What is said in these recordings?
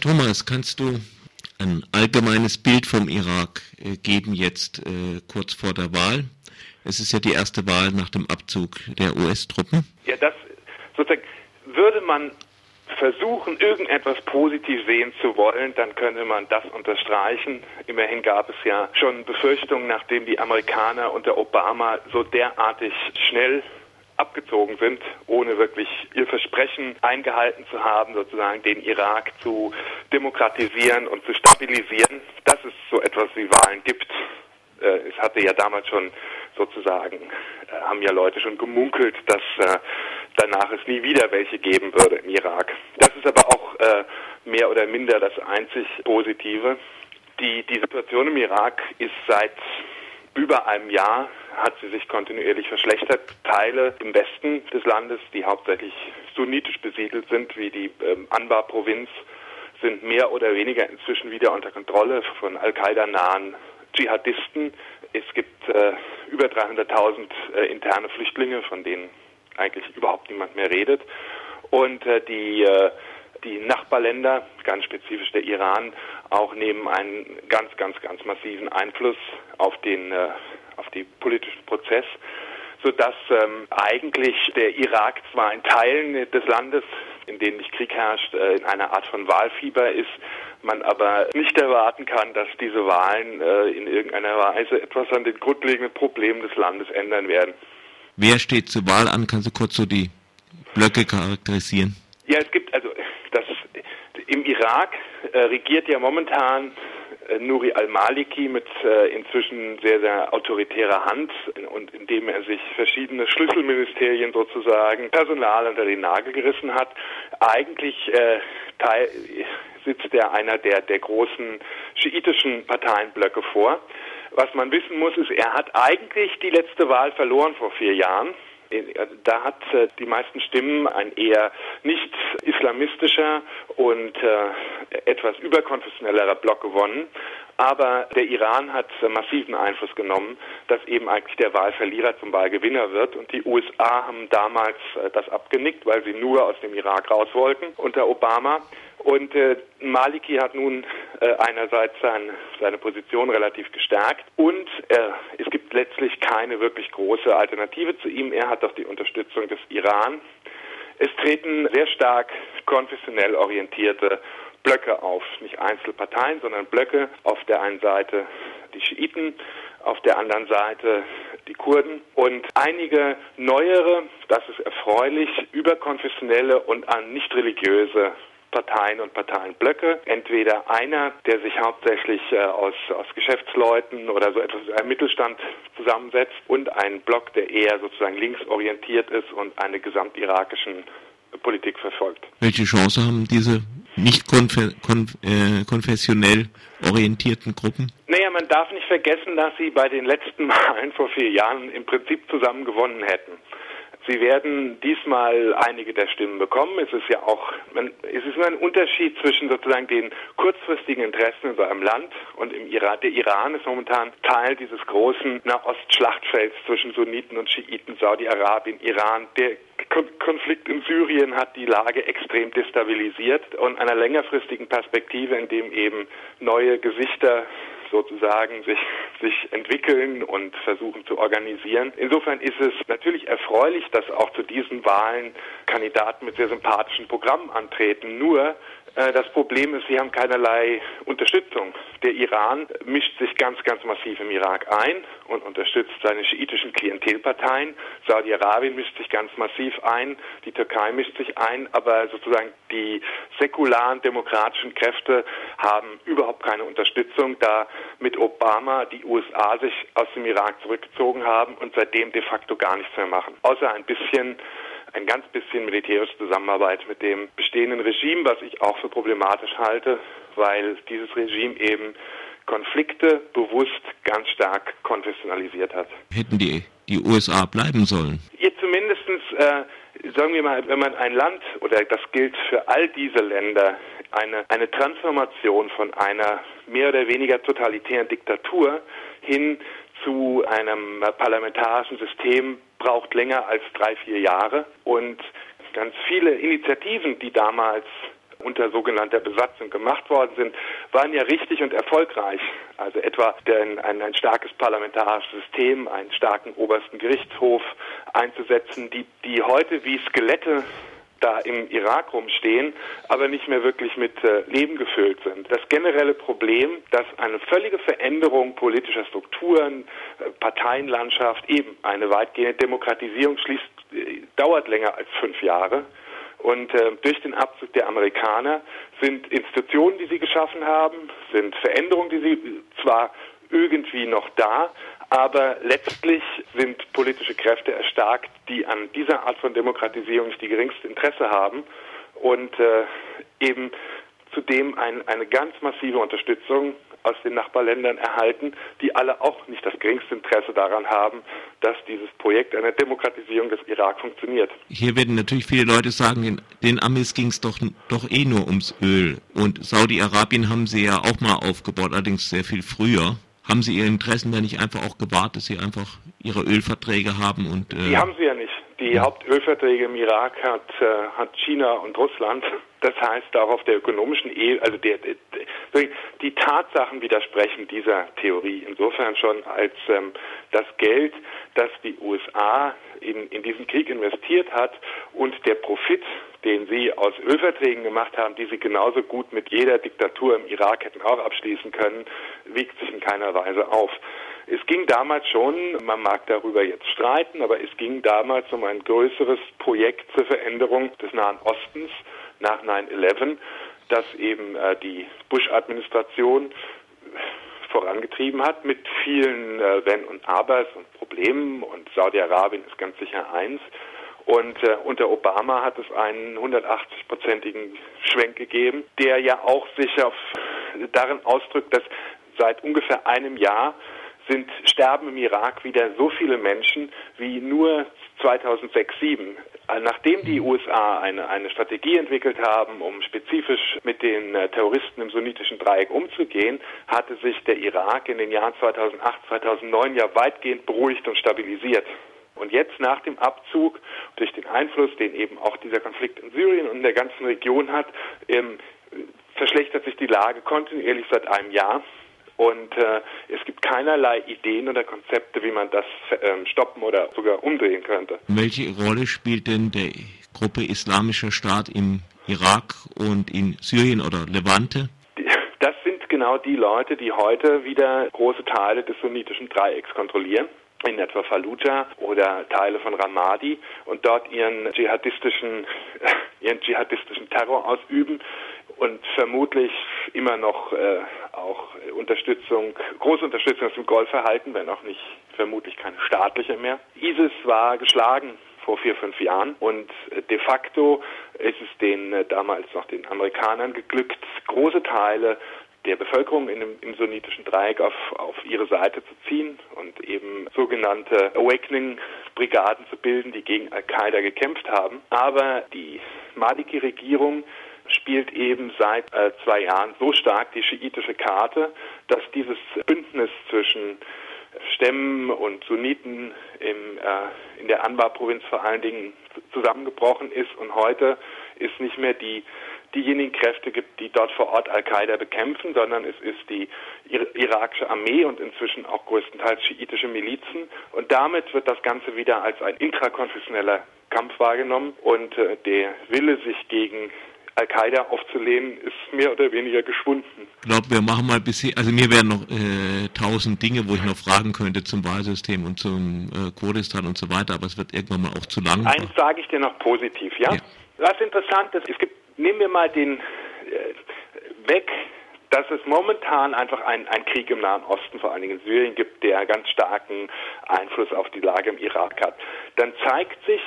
Thomas, kannst du ein allgemeines Bild vom Irak äh, geben jetzt äh, kurz vor der Wahl? Es ist ja die erste Wahl nach dem Abzug der US-Truppen. Ja, das sozusagen würde man versuchen, irgendetwas positiv sehen zu wollen, dann könnte man das unterstreichen. Immerhin gab es ja schon Befürchtungen, nachdem die Amerikaner unter Obama so derartig schnell abgezogen sind, ohne wirklich ihr Versprechen eingehalten zu haben, sozusagen den Irak zu demokratisieren und zu stabilisieren, dass es so etwas wie Wahlen gibt. Äh, es hatte ja damals schon sozusagen, äh, haben ja Leute schon gemunkelt, dass äh, danach es nie wieder welche geben würde im Irak. Das ist aber auch mehr oder minder das einzig Positive. Die, die Situation im Irak ist seit über einem Jahr hat sie sich kontinuierlich verschlechtert. Teile im Westen des Landes, die hauptsächlich sunnitisch besiedelt sind, wie die ähm, Anbar-Provinz, sind mehr oder weniger inzwischen wieder unter Kontrolle von Al-Qaida-nahen Dschihadisten. Es gibt äh, über 300.000 äh, interne Flüchtlinge, von denen eigentlich überhaupt niemand mehr redet. Und äh, die äh, die Nachbarländer, ganz spezifisch der Iran, auch nehmen einen ganz, ganz, ganz massiven Einfluss auf den, äh, auf den politischen Prozess, sodass ähm, eigentlich der Irak zwar in Teilen des Landes, in denen nicht Krieg herrscht, äh, in einer Art von Wahlfieber ist, man aber nicht erwarten kann, dass diese Wahlen äh, in irgendeiner Weise etwas an den grundlegenden Problemen des Landes ändern werden. Wer steht zur Wahl an? Kannst du kurz so die Blöcke charakterisieren? Ja, es gibt also im Irak äh, regiert ja momentan äh, Nuri al-Maliki mit äh, inzwischen sehr, sehr autoritärer Hand und indem er sich verschiedene Schlüsselministerien sozusagen Personal unter den Nagel gerissen hat. Eigentlich äh, teil, sitzt er einer der, der großen schiitischen Parteienblöcke vor. Was man wissen muss, ist, er hat eigentlich die letzte Wahl verloren vor vier Jahren. Da hat äh, die meisten Stimmen ein eher nicht islamistischer und äh, etwas überkonfessionellerer Block gewonnen. Aber der Iran hat massiven Einfluss genommen, dass eben eigentlich der Wahlverlierer zum Wahlgewinner wird. Und die USA haben damals äh, das abgenickt, weil sie nur aus dem Irak raus wollten unter Obama. Und äh, Maliki hat nun äh, einerseits sein, seine Position relativ gestärkt und äh, es gibt letztlich keine wirklich große Alternative zu ihm. Er hat doch die Unterstützung des Iran. Es treten sehr stark konfessionell orientierte Blöcke auf, nicht Einzelparteien, sondern Blöcke. Auf der einen Seite die Schiiten, auf der anderen Seite die Kurden und einige neuere, das ist erfreulich, überkonfessionelle und an nicht religiöse Parteien und Parteienblöcke. Entweder einer, der sich hauptsächlich äh, aus, aus Geschäftsleuten oder so etwas einem Mittelstand zusammensetzt und ein Block, der eher sozusagen linksorientiert ist und eine gesamtirakischen Politik verfolgt. Welche Chance haben diese nicht konf konf äh, konfessionell orientierten Gruppen? Naja, man darf nicht vergessen, dass sie bei den letzten Wahlen vor vier Jahren im Prinzip zusammen gewonnen hätten. Sie werden diesmal einige der Stimmen bekommen. Es ist ja auch, man, es ist nur ein Unterschied zwischen sozusagen den kurzfristigen Interessen in so einem Land und im Iran. Der Iran ist momentan Teil dieses großen Nahostschlachtfelds zwischen Sunniten und Schiiten, Saudi-Arabien, Iran. Der Konflikt in Syrien hat die Lage extrem destabilisiert und einer längerfristigen Perspektive, in dem eben neue Gesichter sozusagen sich, sich entwickeln und versuchen zu organisieren. Insofern ist es natürlich erfreulich, dass auch zu diesen Wahlen Kandidaten mit sehr sympathischen Programmen antreten. Nur das Problem ist, sie haben keinerlei Unterstützung. Der Iran mischt sich ganz, ganz massiv im Irak ein und unterstützt seine schiitischen Klientelparteien. Saudi-Arabien mischt sich ganz massiv ein, die Türkei mischt sich ein, aber sozusagen die säkularen demokratischen Kräfte haben überhaupt keine Unterstützung, da mit Obama die USA sich aus dem Irak zurückgezogen haben und seitdem de facto gar nichts mehr machen. Außer ein bisschen ein ganz bisschen militärische Zusammenarbeit mit dem bestehenden Regime, was ich auch für problematisch halte, weil dieses Regime eben Konflikte bewusst ganz stark konfessionalisiert hat. Hätten die, die USA bleiben sollen? Ja, zumindestens, äh, sagen wir mal, wenn man ein Land, oder das gilt für all diese Länder, eine, eine Transformation von einer mehr oder weniger totalitären Diktatur hin zu einem parlamentarischen System braucht länger als drei, vier Jahre. Und ganz viele Initiativen, die damals unter sogenannter Besatzung gemacht worden sind, waren ja richtig und erfolgreich. Also etwa ein, ein, ein starkes parlamentarisches System, einen starken obersten Gerichtshof einzusetzen, die, die heute wie Skelette da im Irak rumstehen, aber nicht mehr wirklich mit äh, Leben gefüllt sind. Das generelle Problem, dass eine völlige Veränderung politischer Strukturen, äh, Parteienlandschaft, eben eine weitgehende Demokratisierung schließt, äh, dauert länger als fünf Jahre. Und äh, durch den Abzug der Amerikaner sind Institutionen, die sie geschaffen haben, sind Veränderungen, die sie zwar irgendwie noch da, aber letztlich sind politische Kräfte erstarkt, die an dieser Art von Demokratisierung nicht die geringste Interesse haben und äh, eben zudem ein, eine ganz massive Unterstützung aus den Nachbarländern erhalten, die alle auch nicht das geringste Interesse daran haben, dass dieses Projekt einer Demokratisierung des Irak funktioniert. Hier werden natürlich viele Leute sagen, den, den Amis ging es doch, doch eh nur ums Öl. Und Saudi-Arabien haben sie ja auch mal aufgebaut, allerdings sehr viel früher haben Sie Ihre Interessen da nicht einfach auch gewahrt, dass Sie einfach Ihre Ölverträge haben und äh Die haben sie ja nicht. Die ja. Hauptölverträge im Irak hat, äh, hat China und Russland. Das heißt, auch auf der ökonomischen Ebene, also der, der, die Tatsachen widersprechen dieser Theorie. Insofern schon als ähm, das Geld, das die USA in, in diesen Krieg investiert hat und der Profit, den sie aus Ölverträgen gemacht haben, die sie genauso gut mit jeder Diktatur im Irak hätten auch abschließen können, wiegt sich in keiner Weise auf. Es ging damals schon, man mag darüber jetzt streiten, aber es ging damals um ein größeres Projekt zur Veränderung des Nahen Ostens nach 9-11, das eben äh, die Bush-Administration vorangetrieben hat mit vielen äh, Wenn und Abers und Problemen und Saudi-Arabien ist ganz sicher eins. Und äh, unter Obama hat es einen 180-prozentigen Schwenk gegeben, der ja auch sich auf, darin ausdrückt, dass seit ungefähr einem Jahr sind, sterben im Irak wieder so viele Menschen wie nur 2006, 2007. Nachdem die USA eine, eine Strategie entwickelt haben, um spezifisch mit den äh, Terroristen im sunnitischen Dreieck umzugehen, hatte sich der Irak in den Jahren 2008, 2009 ja weitgehend beruhigt und stabilisiert. Und jetzt nach dem Abzug, durch den Einfluss, den eben auch dieser Konflikt in Syrien und in der ganzen Region hat, ähm, verschlechtert sich die Lage kontinuierlich seit einem Jahr. Und äh, es gibt keinerlei Ideen oder Konzepte, wie man das ähm, stoppen oder sogar umdrehen könnte. Welche Rolle spielt denn der Gruppe Islamischer Staat im Irak und in Syrien oder Levante? Das sind genau die Leute, die heute wieder große Teile des sunnitischen Dreiecks kontrollieren in etwa Fallujah oder Teile von Ramadi und dort ihren dschihadistischen, ihren dschihadistischen Terror ausüben und vermutlich immer noch äh, auch Unterstützung, große Unterstützung aus dem Golf erhalten, wenn auch nicht vermutlich keine staatliche mehr. ISIS war geschlagen vor vier, fünf Jahren und äh, de facto ist es den äh, damals noch den Amerikanern geglückt, große Teile der Bevölkerung in dem, im sunnitischen Dreieck auf, auf ihre Seite zu ziehen und eben sogenannte Awakening-Brigaden zu bilden, die gegen Al-Qaida gekämpft haben. Aber die Maliki-Regierung spielt eben seit äh, zwei Jahren so stark die schiitische Karte, dass dieses Bündnis zwischen Stämmen und Sunniten im, äh, in der Anbar-Provinz vor allen Dingen zusammengebrochen ist und heute ist nicht mehr die diejenigen Kräfte gibt, die dort vor Ort Al-Qaida bekämpfen, sondern es ist die irakische Armee und inzwischen auch größtenteils schiitische Milizen. Und damit wird das Ganze wieder als ein intrakonfessioneller Kampf wahrgenommen und äh, der Wille, sich gegen Al-Qaida aufzulehnen, ist mehr oder weniger geschwunden. Ich glaube, wir machen mal bisher, also mir wären noch äh, tausend Dinge, wo ich noch fragen könnte zum Wahlsystem und zum äh, Kurdistan und so weiter, aber es wird irgendwann mal auch zu lang. Eins sage ich dir noch positiv, ja? ja. Was interessant ist, es gibt, nehmen wir mal den äh, weg, dass es momentan einfach einen Krieg im Nahen Osten, vor allen Dingen in Syrien, gibt, der ganz starken Einfluss auf die Lage im Irak hat. Dann zeigt sich,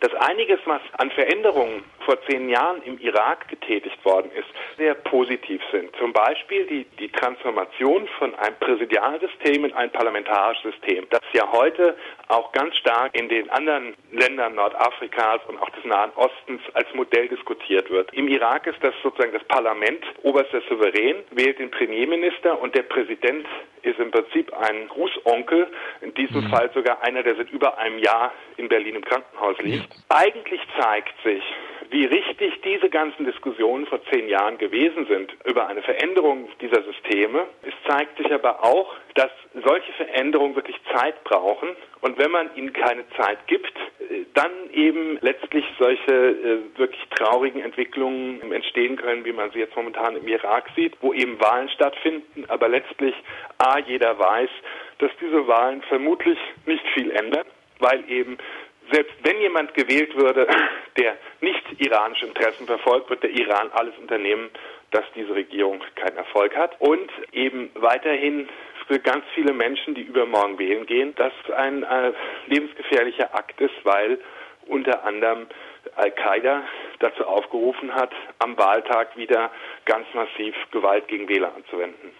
dass einiges, was an Veränderungen vor zehn Jahren im Irak getätigt worden ist, sehr positiv sind. Zum Beispiel die, die Transformation von einem Präsidialsystem in ein parlamentarisches System, das ja heute auch ganz stark in den anderen Ländern Nordafrikas und auch des Nahen Ostens als Modell diskutiert wird. Im Irak ist das sozusagen das Parlament, oberster Souverän, wählt den Premierminister und der Präsident ist im Prinzip ein Grußonkel, in diesem mhm. Fall sogar einer, der seit über einem Jahr in Berlin im Krankenhaus liegt. Eigentlich zeigt sich, wie richtig diese ganzen Diskussionen vor zehn Jahren gewesen sind über eine Veränderung dieser Systeme. Es zeigt sich aber auch, dass solche Veränderungen wirklich Zeit brauchen und wenn man ihnen keine Zeit gibt, dann eben letztlich solche äh, wirklich traurigen Entwicklungen entstehen können, wie man sie jetzt momentan im Irak sieht, wo eben Wahlen stattfinden, aber letztlich A, jeder weiß, dass diese Wahlen vermutlich nicht viel ändern, weil eben selbst wenn jemand gewählt würde, der nicht iranische Interessen verfolgt, wird der Iran alles unternehmen, dass diese Regierung keinen Erfolg hat und eben weiterhin für ganz viele Menschen, die übermorgen wählen gehen, das ein äh, lebensgefährlicher Akt ist, weil unter anderem Al-Qaida dazu aufgerufen hat, am Wahltag wieder ganz massiv Gewalt gegen Wähler anzuwenden.